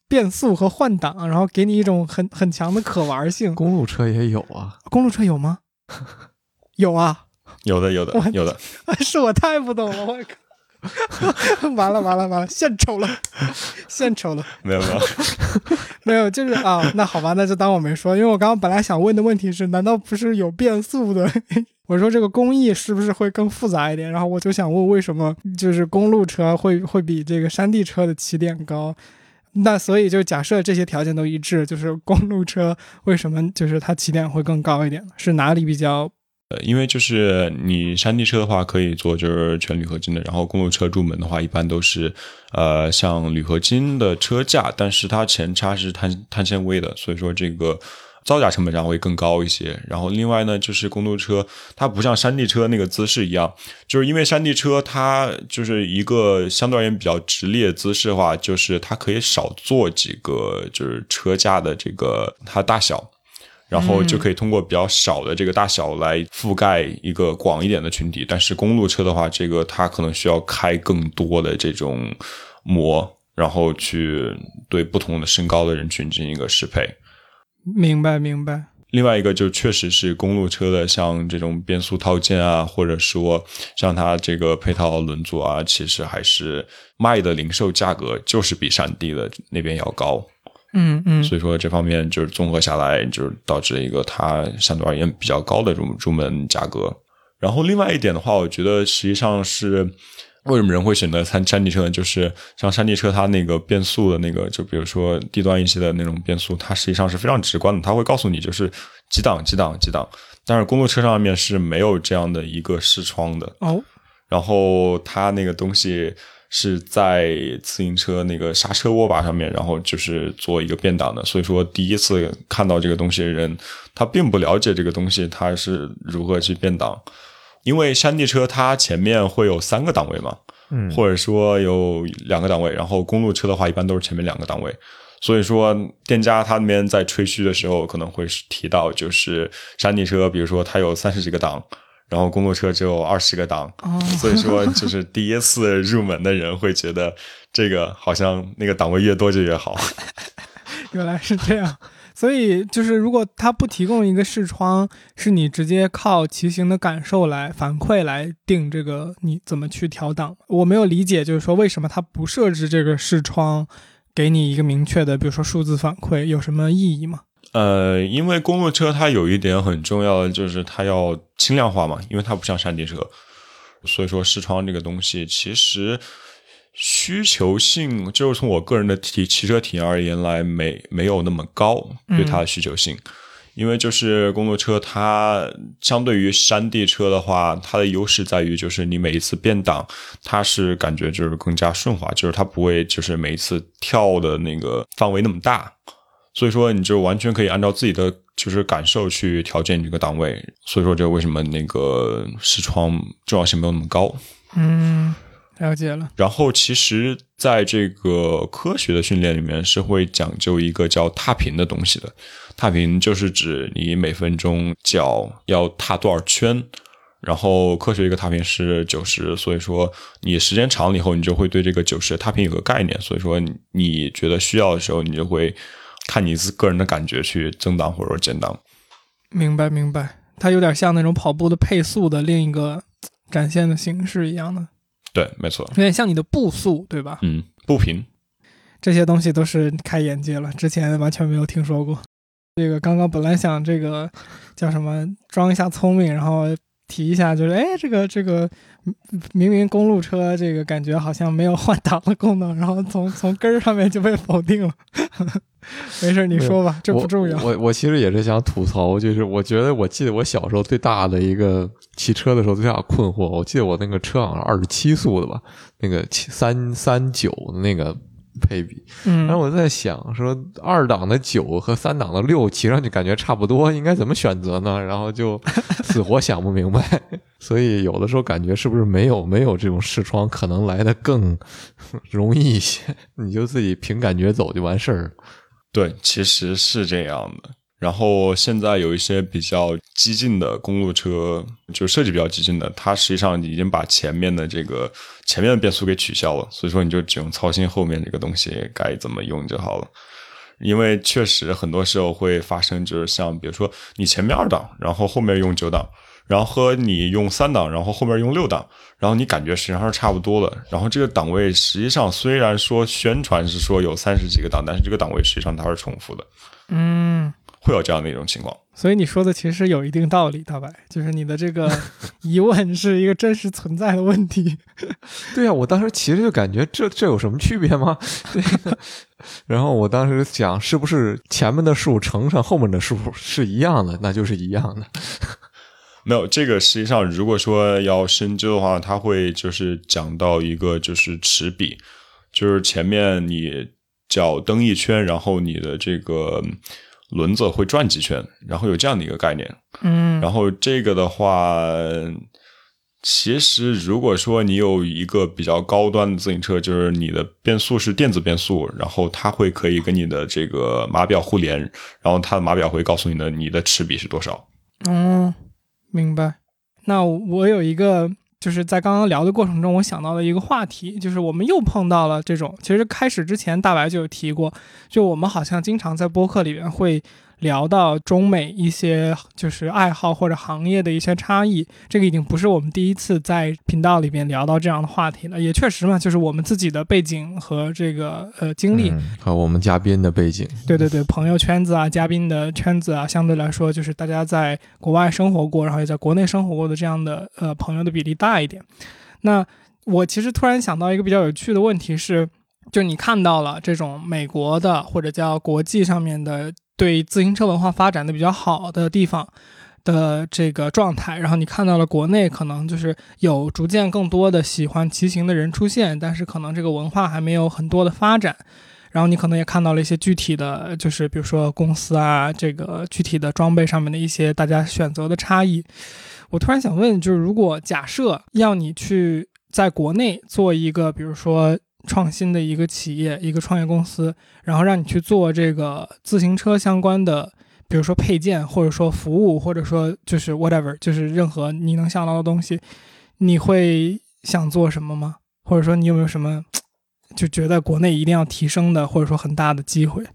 变速和换挡，然后给你一种很很强的可玩性。公路车也有啊，公路车有吗？有啊，有的，有的，有的，是我太不懂了，我靠！完了，完了，完了，献丑了，献丑了。没有，没有，没有，就是啊，那好吧，那就当我没说，因为我刚刚本来想问的问题是，难道不是有变速的？我说这个工艺是不是会更复杂一点？然后我就想问，为什么就是公路车会会比这个山地车的起点高？那所以就假设这些条件都一致，就是公路车为什么就是它起点会更高一点？是哪里比较？呃，因为就是你山地车的话可以做就是全铝合金的，然后公路车入门的话一般都是呃像铝合金的车架，但是它前叉是碳碳纤维的，所以说这个造价成本上会更高一些。然后另外呢，就是公路车它不像山地车那个姿势一样，就是因为山地车它就是一个相对而言比较直立的姿势的话，就是它可以少做几个就是车架的这个它大小。然后就可以通过比较少的这个大小来覆盖一个广一点的群体，但是公路车的话，这个它可能需要开更多的这种膜，然后去对不同的身高的人群进行一个适配。明白，明白。另外一个就确实是公路车的，像这种变速套件啊，或者说像它这个配套轮组啊，其实还是卖的零售价格就是比山地的那边要高。嗯嗯，所以说这方面就是综合下来，就是导致一个它相对而言比较高的入入门价格。然后另外一点的话，我觉得实际上是为什么人会选择山山地车呢？就是像山地车，它那个变速的那个，就比如说低端一些的那种变速，它实际上是非常直观的，它会告诉你就是几档几档几档。但是公路车上面是没有这样的一个视窗的哦，然后它那个东西。是在自行车那个刹车握把上面，然后就是做一个变档的。所以说，第一次看到这个东西的人，他并不了解这个东西它是如何去变档。因为山地车它前面会有三个档位嘛，嗯，或者说有两个档位，然后公路车的话一般都是前面两个档位。所以说，店家他那边在吹嘘的时候可能会提到，就是山地车，比如说它有三十几个档。然后公路车只有二十个档，所以说就是第一次入门的人会觉得这个好像那个档位越多就越好。原来是这样，所以就是如果它不提供一个视窗，是你直接靠骑行的感受来反馈来定这个你怎么去调档。我没有理解，就是说为什么它不设置这个视窗，给你一个明确的，比如说数字反馈，有什么意义吗？呃，因为公路车它有一点很重要的就是它要轻量化嘛，因为它不像山地车，所以说视窗这个东西其实需求性就是从我个人的体骑车体验而言来没没有那么高对它的需求性，因为就是公路车它相对于山地车的话，它的优势在于就是你每一次变档，它是感觉就是更加顺滑，就是它不会就是每一次跳的那个范围那么大。所以说，你就完全可以按照自己的就是感受去调节你这个档位。所以说，这为什么那个视窗重要性没有那么高？嗯，了解了。然后，其实在这个科学的训练里面是会讲究一个叫踏频的东西的。踏频就是指你每分钟脚要踏多少圈。然后，科学一个踏频是九十。所以说，你时间长了以后，你就会对这个九十踏频有个概念。所以说，你觉得需要的时候，你就会。看你自个人的感觉去增档或者减档，明白明白，它有点像那种跑步的配速的另一个展现的形式一样的。对，没错，有点像你的步速，对吧？嗯，步频这些东西都是开眼界了，之前完全没有听说过。这个刚刚本来想这个叫什么装一下聪明，然后提一下，就是哎，这个这个明明公路车这个感觉好像没有换挡的功能，然后从从根儿上面就被否定了。没事，你说吧，这不重要。我我其实也是想吐槽，就是我觉得我记得我小时候最大的一个骑车的时候最大的困惑，我记得我那个车好像二十七速的吧，那个七三三九的那个。配比，然后我在想说，二档的九和三档的六骑上去感觉差不多，应该怎么选择呢？然后就 死活想不明白，所以有的时候感觉是不是没有没有这种视窗可能来的更容易一些？你就自己凭感觉走就完事儿。对，其实是这样的。然后现在有一些比较激进的公路车，就设计比较激进的，它实际上已经把前面的这个前面的变速给取消了，所以说你就只用操心后面这个东西该怎么用就好了。因为确实很多时候会发生，就是像比如说你前面二档，然后后面用九档，然后和你用三档，然后后面用六档，然后你感觉实际上是差不多的。然后这个档位实际上虽然说宣传是说有三十几个档，但是这个档位实际上它是重复的。嗯。会有这样的一种情况，所以你说的其实有一定道理，大白，就是你的这个 疑问是一个真实存在的问题。对呀，我当时其实就感觉这这有什么区别吗？对然后我当时想，是不是前面的数乘上后面的数是一样的，那就是一样的。没有这个，实际上如果说要深究的话，它会就是讲到一个就是齿比，就是前面你脚蹬一圈，然后你的这个。轮子会转几圈，然后有这样的一个概念。嗯，然后这个的话，其实如果说你有一个比较高端的自行车，就是你的变速是电子变速，然后它会可以跟你的这个码表互联，然后它的码表会告诉你的你的齿比是多少。嗯，明白。那我有一个。就是在刚刚聊的过程中，我想到了一个话题，就是我们又碰到了这种。其实开始之前，大白就有提过，就我们好像经常在播客里面会。聊到中美一些就是爱好或者行业的一些差异，这个已经不是我们第一次在频道里边聊到这样的话题了。也确实嘛，就是我们自己的背景和这个呃经历，和我们嘉宾的背景，对对对，朋友圈子啊，嘉宾的圈子啊，相对来说就是大家在国外生活过，然后也在国内生活过的这样的呃朋友的比例大一点。那我其实突然想到一个比较有趣的问题是，就你看到了这种美国的或者叫国际上面的。对自行车文化发展的比较好的地方的这个状态，然后你看到了国内可能就是有逐渐更多的喜欢骑行的人出现，但是可能这个文化还没有很多的发展。然后你可能也看到了一些具体的，就是比如说公司啊，这个具体的装备上面的一些大家选择的差异。我突然想问，就是如果假设要你去在国内做一个，比如说。创新的一个企业，一个创业公司，然后让你去做这个自行车相关的，比如说配件，或者说服务，或者说就是 whatever，就是任何你能想到的东西，你会想做什么吗？或者说你有没有什么 就觉得国内一定要提升的，或者说很大的机会？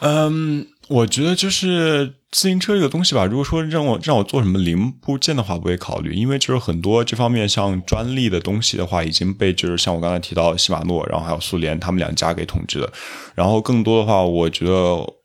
嗯，我觉得就是自行车这个东西吧。如果说让我让我做什么零部件的话，不会考虑，因为就是很多这方面像专利的东西的话，已经被就是像我刚才提到的西马诺，然后还有苏联他们两家给统治了。然后更多的话，我觉得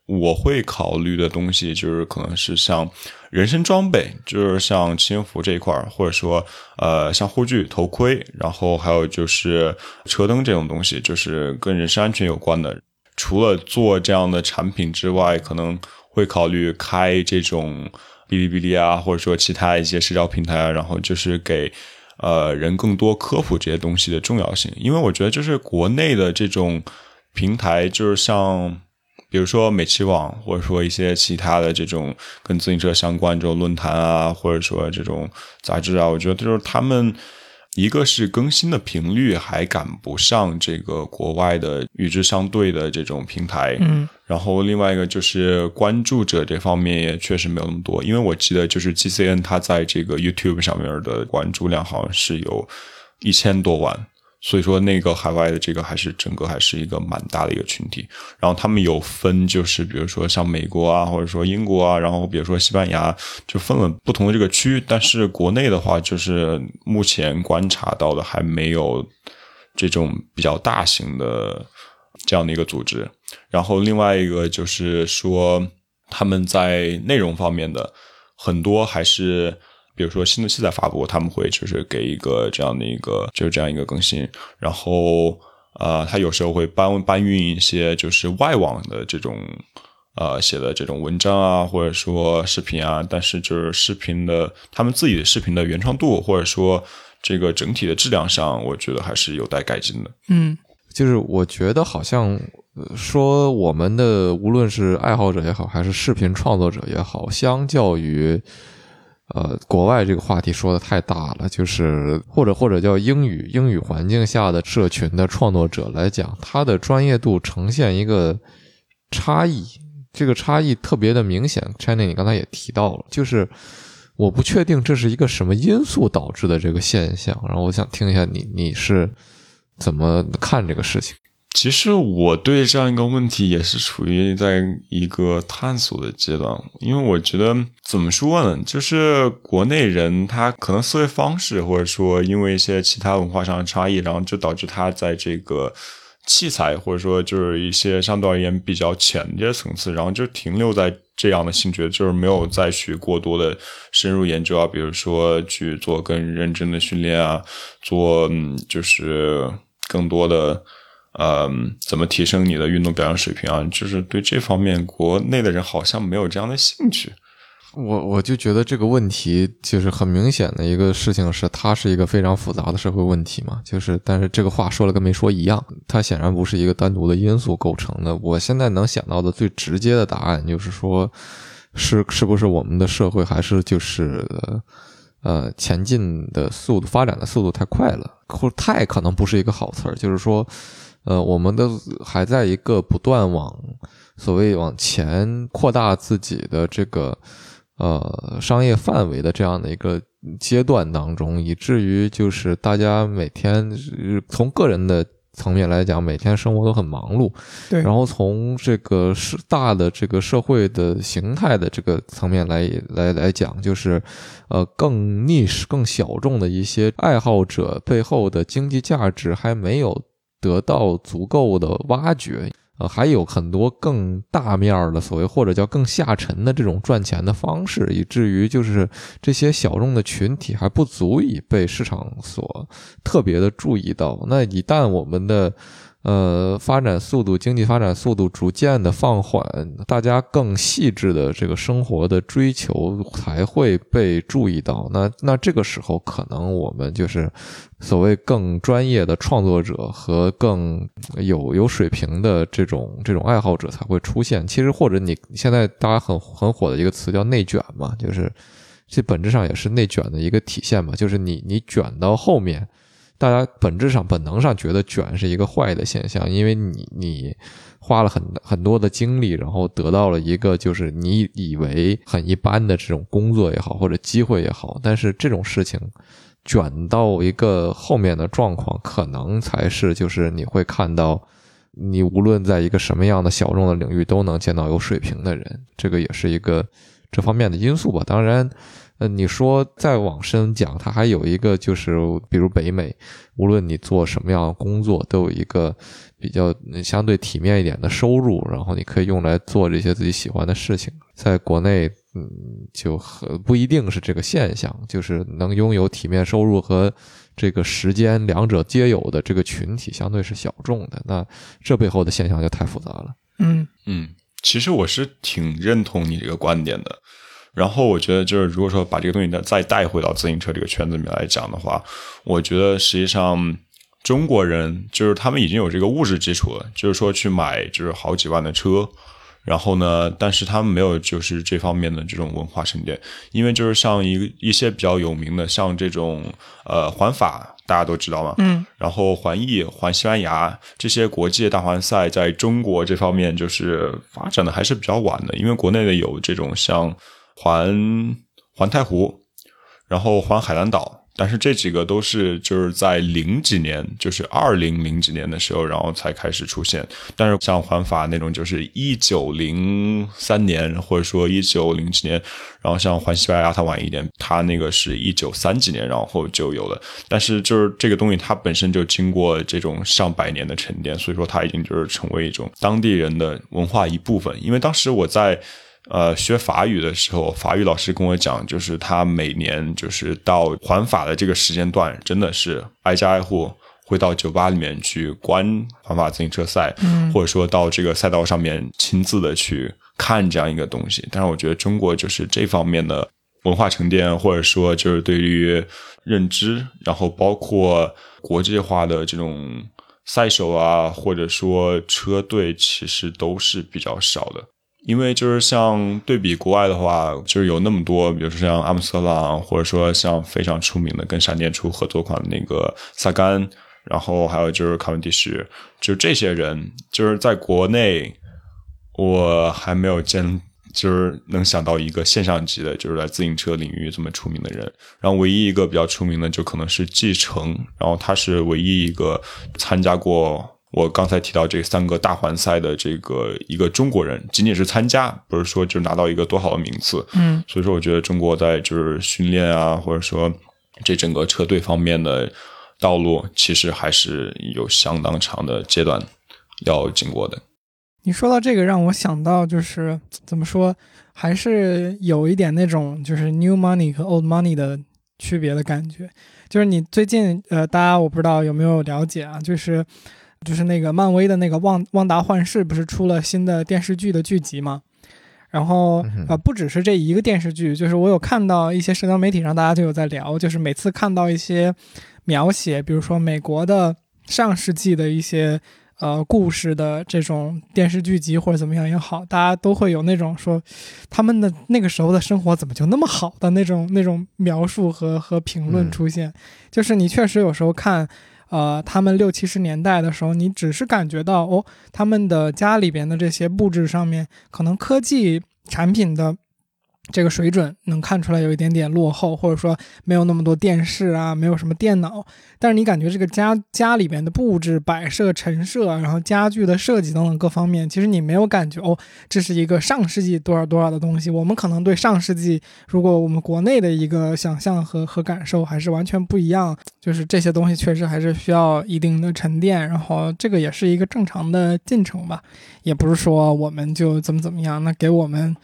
我会考虑的东西就是可能是像人身装备，就是像骑行服这一块儿，或者说呃像护具、头盔，然后还有就是车灯这种东西，就是跟人身安全有关的。除了做这样的产品之外，可能会考虑开这种哔哩哔哩啊，或者说其他一些社交平台啊，然后就是给呃人更多科普这些东西的重要性。因为我觉得，就是国内的这种平台，就是像比如说美骑网，或者说一些其他的这种跟自行车相关这种论坛啊，或者说这种杂志啊，我觉得就是他们。一个是更新的频率还赶不上这个国外的与之相对的这种平台，嗯，然后另外一个就是关注者这方面也确实没有那么多，因为我记得就是 GCN 它在这个 YouTube 上面的关注量好像是有一千多万。所以说，那个海外的这个还是整个还是一个蛮大的一个群体。然后他们有分，就是比如说像美国啊，或者说英国啊，然后比如说西班牙，就分了不同的这个区域。但是国内的话，就是目前观察到的还没有这种比较大型的这样的一个组织。然后另外一个就是说，他们在内容方面的很多还是。比如说新的器材发布，他们会就是给一个这样的一个就是这样一个更新，然后呃，他有时候会搬搬运一些就是外网的这种呃写的这种文章啊，或者说视频啊，但是就是视频的他们自己的视频的原创度，或者说这个整体的质量上，我觉得还是有待改进的。嗯就是我觉得好像呃说我们的无论是爱好者也好，还是视频创作者也好，相较于呃国外这个话题说的太大了，就是或者或者叫英语英语环境下的社群的创作者来讲，他的专业度呈现一个差异，这个差异特别的明显。China，你刚才也提到了，就是。我不确定这是一个什么因素导致的这个现象，然后我想听一下你你是怎么看这个事情？其实我对这样一个问题也是处于在一个探索的阶段，因为我觉得怎么说呢，就是国内人他可能思维方式，或者说因为一些其他文化上的差异，然后就导致他在这个器材或者说就是一些相对而言比较浅的这些层次，然后就停留在这样的兴趣，就是没有再去过多的深入研究啊，比如说去做更认真的训练啊，做就是更多的。呃，怎么提升你的运动表现水平啊？就是对这方面，国内的人好像没有这样的兴趣。我我就觉得这个问题就是很明显的一个事情是，它是一个非常复杂的社会问题嘛。就是，但是这个话说了跟没说一样，它显然不是一个单独的因素构成的。我现在能想到的最直接的答案就是说，是是不是我们的社会还是就是呃前进的速度、发展的速度太快了，或太可能不是一个好词儿，就是说。呃，我们的还在一个不断往所谓往前扩大自己的这个呃商业范围的这样的一个阶段当中，以至于就是大家每天从个人的层面来讲，每天生活都很忙碌，对，然后从这个是大的这个社会的形态的这个层面来来来讲，就是呃更 niche 更小众的一些爱好者背后的经济价值还没有。得到足够的挖掘，呃，还有很多更大面儿的所谓或者叫更下沉的这种赚钱的方式，以至于就是这些小众的群体还不足以被市场所特别的注意到。那一旦我们的呃，发展速度，经济发展速度逐渐的放缓，大家更细致的这个生活的追求才会被注意到。那那这个时候，可能我们就是所谓更专业的创作者和更有有水平的这种这种爱好者才会出现。其实，或者你现在大家很很火的一个词叫内卷嘛，就是这本质上也是内卷的一个体现嘛，就是你你卷到后面。大家本质上、本能上觉得卷是一个坏的现象，因为你你花了很很多的精力，然后得到了一个就是你以为很一般的这种工作也好，或者机会也好，但是这种事情卷到一个后面的状况，可能才是就是你会看到，你无论在一个什么样的小众的领域，都能见到有水平的人，这个也是一个这方面的因素吧。当然。呃，你说再往深讲，它还有一个就是，比如北美，无论你做什么样的工作，都有一个比较相对体面一点的收入，然后你可以用来做这些自己喜欢的事情。在国内，嗯，就很不一定是这个现象，就是能拥有体面收入和这个时间两者皆有的这个群体，相对是小众的。那这背后的现象就太复杂了。嗯嗯，其实我是挺认同你这个观点的。然后我觉得，就是如果说把这个东西再再带回到自行车这个圈子里面来讲的话，我觉得实际上中国人就是他们已经有这个物质基础了，就是说去买就是好几万的车，然后呢，但是他们没有就是这方面的这种文化沉淀，因为就是像一一些比较有名的，像这种呃环法，大家都知道嘛，嗯，然后环意、环西班牙这些国际大环赛，在中国这方面就是发展的还是比较晚的，因为国内的有这种像。环环太湖，然后环海南岛，但是这几个都是就是在零几年，就是二零零几年的时候，然后才开始出现。但是像环法那种，就是一九零三年或者说一九零几年，然后像环西班牙它晚一点，它那个是一九三几年，然后就有了。但是就是这个东西它本身就经过这种上百年的沉淀，所以说它已经就是成为一种当地人的文化一部分。因为当时我在。呃，学法语的时候，法语老师跟我讲，就是他每年就是到环法的这个时间段，真的是挨家挨户会到酒吧里面去观环法自行车赛，或者说到这个赛道上面亲自的去看这样一个东西。但是我觉得中国就是这方面的文化沉淀，或者说就是对于认知，然后包括国际化的这种赛手啊，或者说车队，其实都是比较少的。因为就是像对比国外的话，就是有那么多，比如说像阿姆斯特朗，或者说像非常出名的跟闪电出合作款的那个萨甘，然后还有就是卡文迪什，就这些人，就是在国内我还没有见，就是能想到一个现象级的，就是在自行车领域这么出名的人。然后唯一一个比较出名的，就可能是继承，然后他是唯一一个参加过。我刚才提到这三个大环赛的这个一个中国人，仅仅是参加，不是说就拿到一个多好的名次。嗯，所以说我觉得中国在就是训练啊，或者说这整个车队方面的道路，其实还是有相当长的阶段要经过的。你说到这个，让我想到就是怎么说，还是有一点那种就是 new money 和 old money 的区别的感觉。就是你最近呃，大家我不知道有没有了解啊，就是。就是那个漫威的那个旺旺达幻视不是出了新的电视剧的剧集吗？然后呃，不只是这一个电视剧，就是我有看到一些社交媒体上大家就有在聊，就是每次看到一些描写，比如说美国的上世纪的一些呃故事的这种电视剧集或者怎么样也好，大家都会有那种说他们的那个时候的生活怎么就那么好的那种那种描述和和评论出现，就是你确实有时候看。呃，他们六七十年代的时候，你只是感觉到哦，他们的家里边的这些布置上面，可能科技产品的。这个水准能看出来有一点点落后，或者说没有那么多电视啊，没有什么电脑。但是你感觉这个家家里边的布置、摆设、陈设，然后家具的设计等等各方面，其实你没有感觉哦，这是一个上世纪多少多少的东西。我们可能对上世纪，如果我们国内的一个想象和和感受还是完全不一样。就是这些东西确实还是需要一定的沉淀，然后这个也是一个正常的进程吧，也不是说我们就怎么怎么样。那给我们。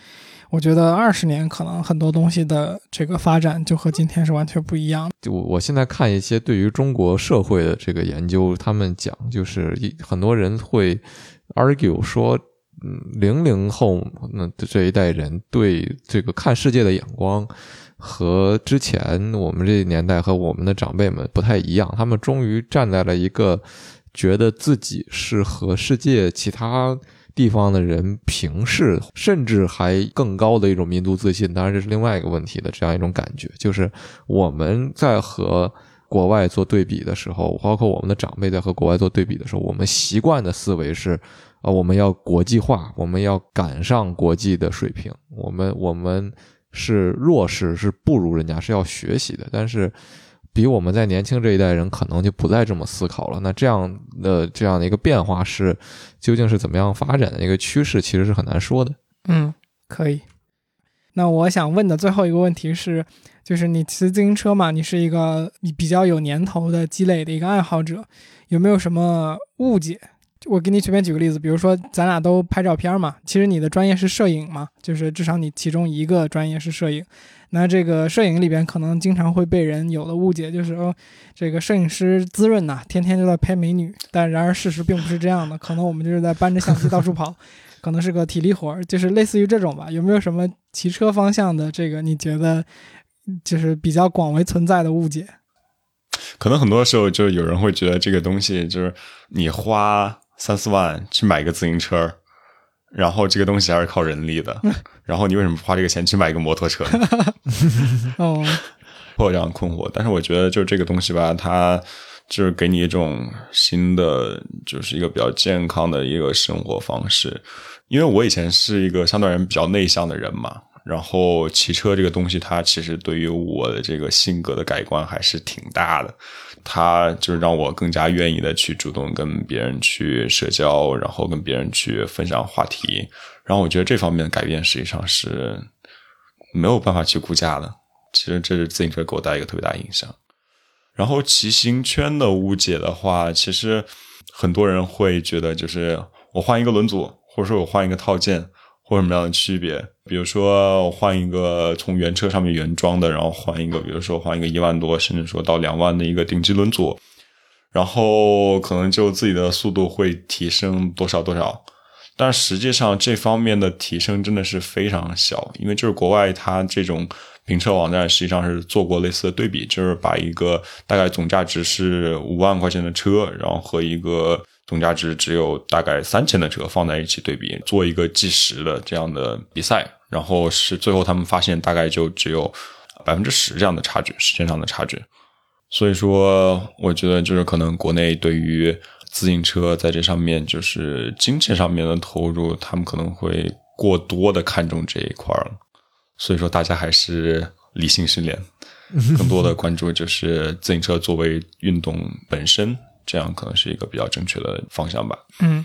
我觉得二十年可能很多东西的这个发展就和今天是完全不一样。就我现在看一些对于中国社会的这个研究，他们讲就是一很多人会 argue 说，嗯，零零后那这一代人对这个看世界的眼光和之前我们这年代和我们的长辈们不太一样，他们终于站在了一个觉得自己是和世界其他。地方的人平视，甚至还更高的一种民族自信，当然这是另外一个问题的这样一种感觉，就是我们在和国外做对比的时候，包括我们的长辈在和国外做对比的时候，我们习惯的思维是啊，我们要国际化，我们要赶上国际的水平，我们我们是弱势，是不如人家，是要学习的，但是。比我们在年轻这一代人可能就不再这么思考了。那这样的这样的一个变化是究竟是怎么样发展的一个趋势，其实是很难说的。嗯，可以。那我想问的最后一个问题是，就是你骑自行车嘛，你是一个比较有年头的积累的一个爱好者，有没有什么误解？我给你随便举个例子，比如说咱俩都拍照片嘛，其实你的专业是摄影嘛，就是至少你其中一个专业是摄影。那这个摄影里边可能经常会被人有的误解，就是说这个摄影师滋润呐，天天就在拍美女。但然而事实并不是这样的，可能我们就是在搬着相机到处跑，可能是个体力活儿，就是类似于这种吧。有没有什么骑车方向的这个你觉得就是比较广为存在的误解？可能很多时候就有人会觉得这个东西就是你花三四万去买一个自行车。然后这个东西还是靠人力的，然后你为什么不花这个钱去买一个摩托车？哦，会有这样困惑。但是我觉得，就这个东西吧，它就是给你一种新的，就是一个比较健康的一个生活方式。因为我以前是一个相对而言比较内向的人嘛。然后骑车这个东西，它其实对于我的这个性格的改观还是挺大的。它就是让我更加愿意的去主动跟别人去社交，然后跟别人去分享话题。然后我觉得这方面的改变实际上是没有办法去估价的。其实这是自行车给我带一个特别大影响。然后骑行圈的误解的话，其实很多人会觉得就是我换一个轮组，或者说我换一个套件。或者什么样的区别。比如说，我换一个从原车上面原装的，然后换一个，比如说换一个一万多，甚至说到两万的一个顶级轮组，然后可能就自己的速度会提升多少多少。但实际上这方面的提升真的是非常小，因为就是国外它这种评测网站实际上是做过类似的对比，就是把一个大概总价值是五万块钱的车，然后和一个总价值只有大概三千的车放在一起对比，做一个计时的这样的比赛，然后是最后他们发现大概就只有百分之十这样的差距，时间上的差距。所以说，我觉得就是可能国内对于自行车在这上面就是金钱上面的投入，他们可能会过多的看重这一块了。所以说，大家还是理性训练，更多的关注就是自行车作为运动本身，这样可能是一个比较正确的方向吧。嗯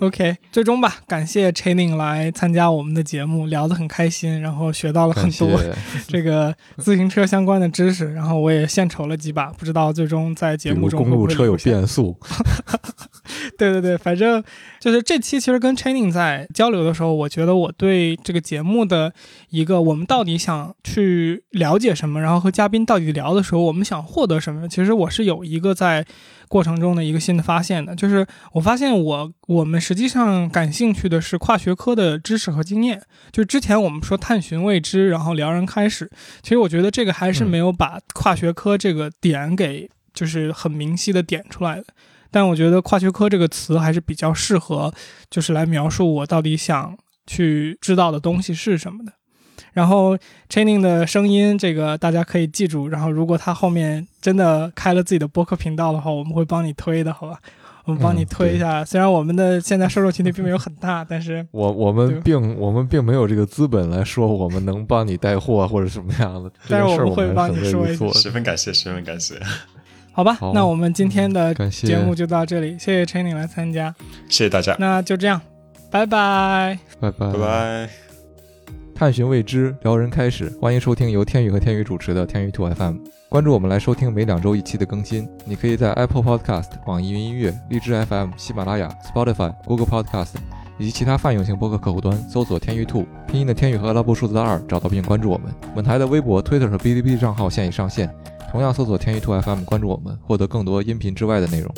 ，OK，最终吧，感谢 Chaining 来参加我们的节目，聊得很开心，然后学到了很多 这个自行车相关的知识，然后我也献丑了几把，不知道最终在节目中公路车有变速，对对对，反正就是这期其实跟 Training 在交流的时候，我觉得我对这个节目的一个我们到底想去了解什么，然后和嘉宾到底聊的时候，我们想获得什么，其实我是有一个在过程中的一个新的发现的，就是我发现我我们实际上感兴趣的是跨学科的知识和经验。就之前我们说探寻未知，然后撩人开始，其实我觉得这个还是没有把跨学科这个点给就是很明晰的点出来的。但我觉得跨学科这个词还是比较适合，就是来描述我到底想去知道的东西是什么的。然后 Training 的声音，这个大家可以记住。然后如果他后面真的开了自己的播客频道的话，我们会帮你推的，好吧？我们帮你嗯推一下。虽然我们的现在受众群体并没有很大，但是我我们并我们并没有这个资本来说我们能帮你带货或者什么样的，但是我们会帮你说一说。十分感谢，十分感谢，好吧，好那我们今天的节目就到这里，谢谢 Training 来参加，谢谢大家，那就这样，拜拜。拜拜拜拜。探寻未知，撩人开始。欢迎收听由天宇和天宇主持的天宇兔 FM。关注我们来收听每两周一期的更新。你可以在 Apple Podcast、网易云音乐、荔枝 FM、喜马拉雅、Spotify、Google Podcast 以及其他泛用型播客客户端搜索“天宇兔”拼音的天宇和阿拉伯数字的二，找到并关注我们。本台的微博、Twitter 和哔哩哔哩账号现已上线，同样搜索“天宇兔 FM” 关注我们，获得更多音频之外的内容。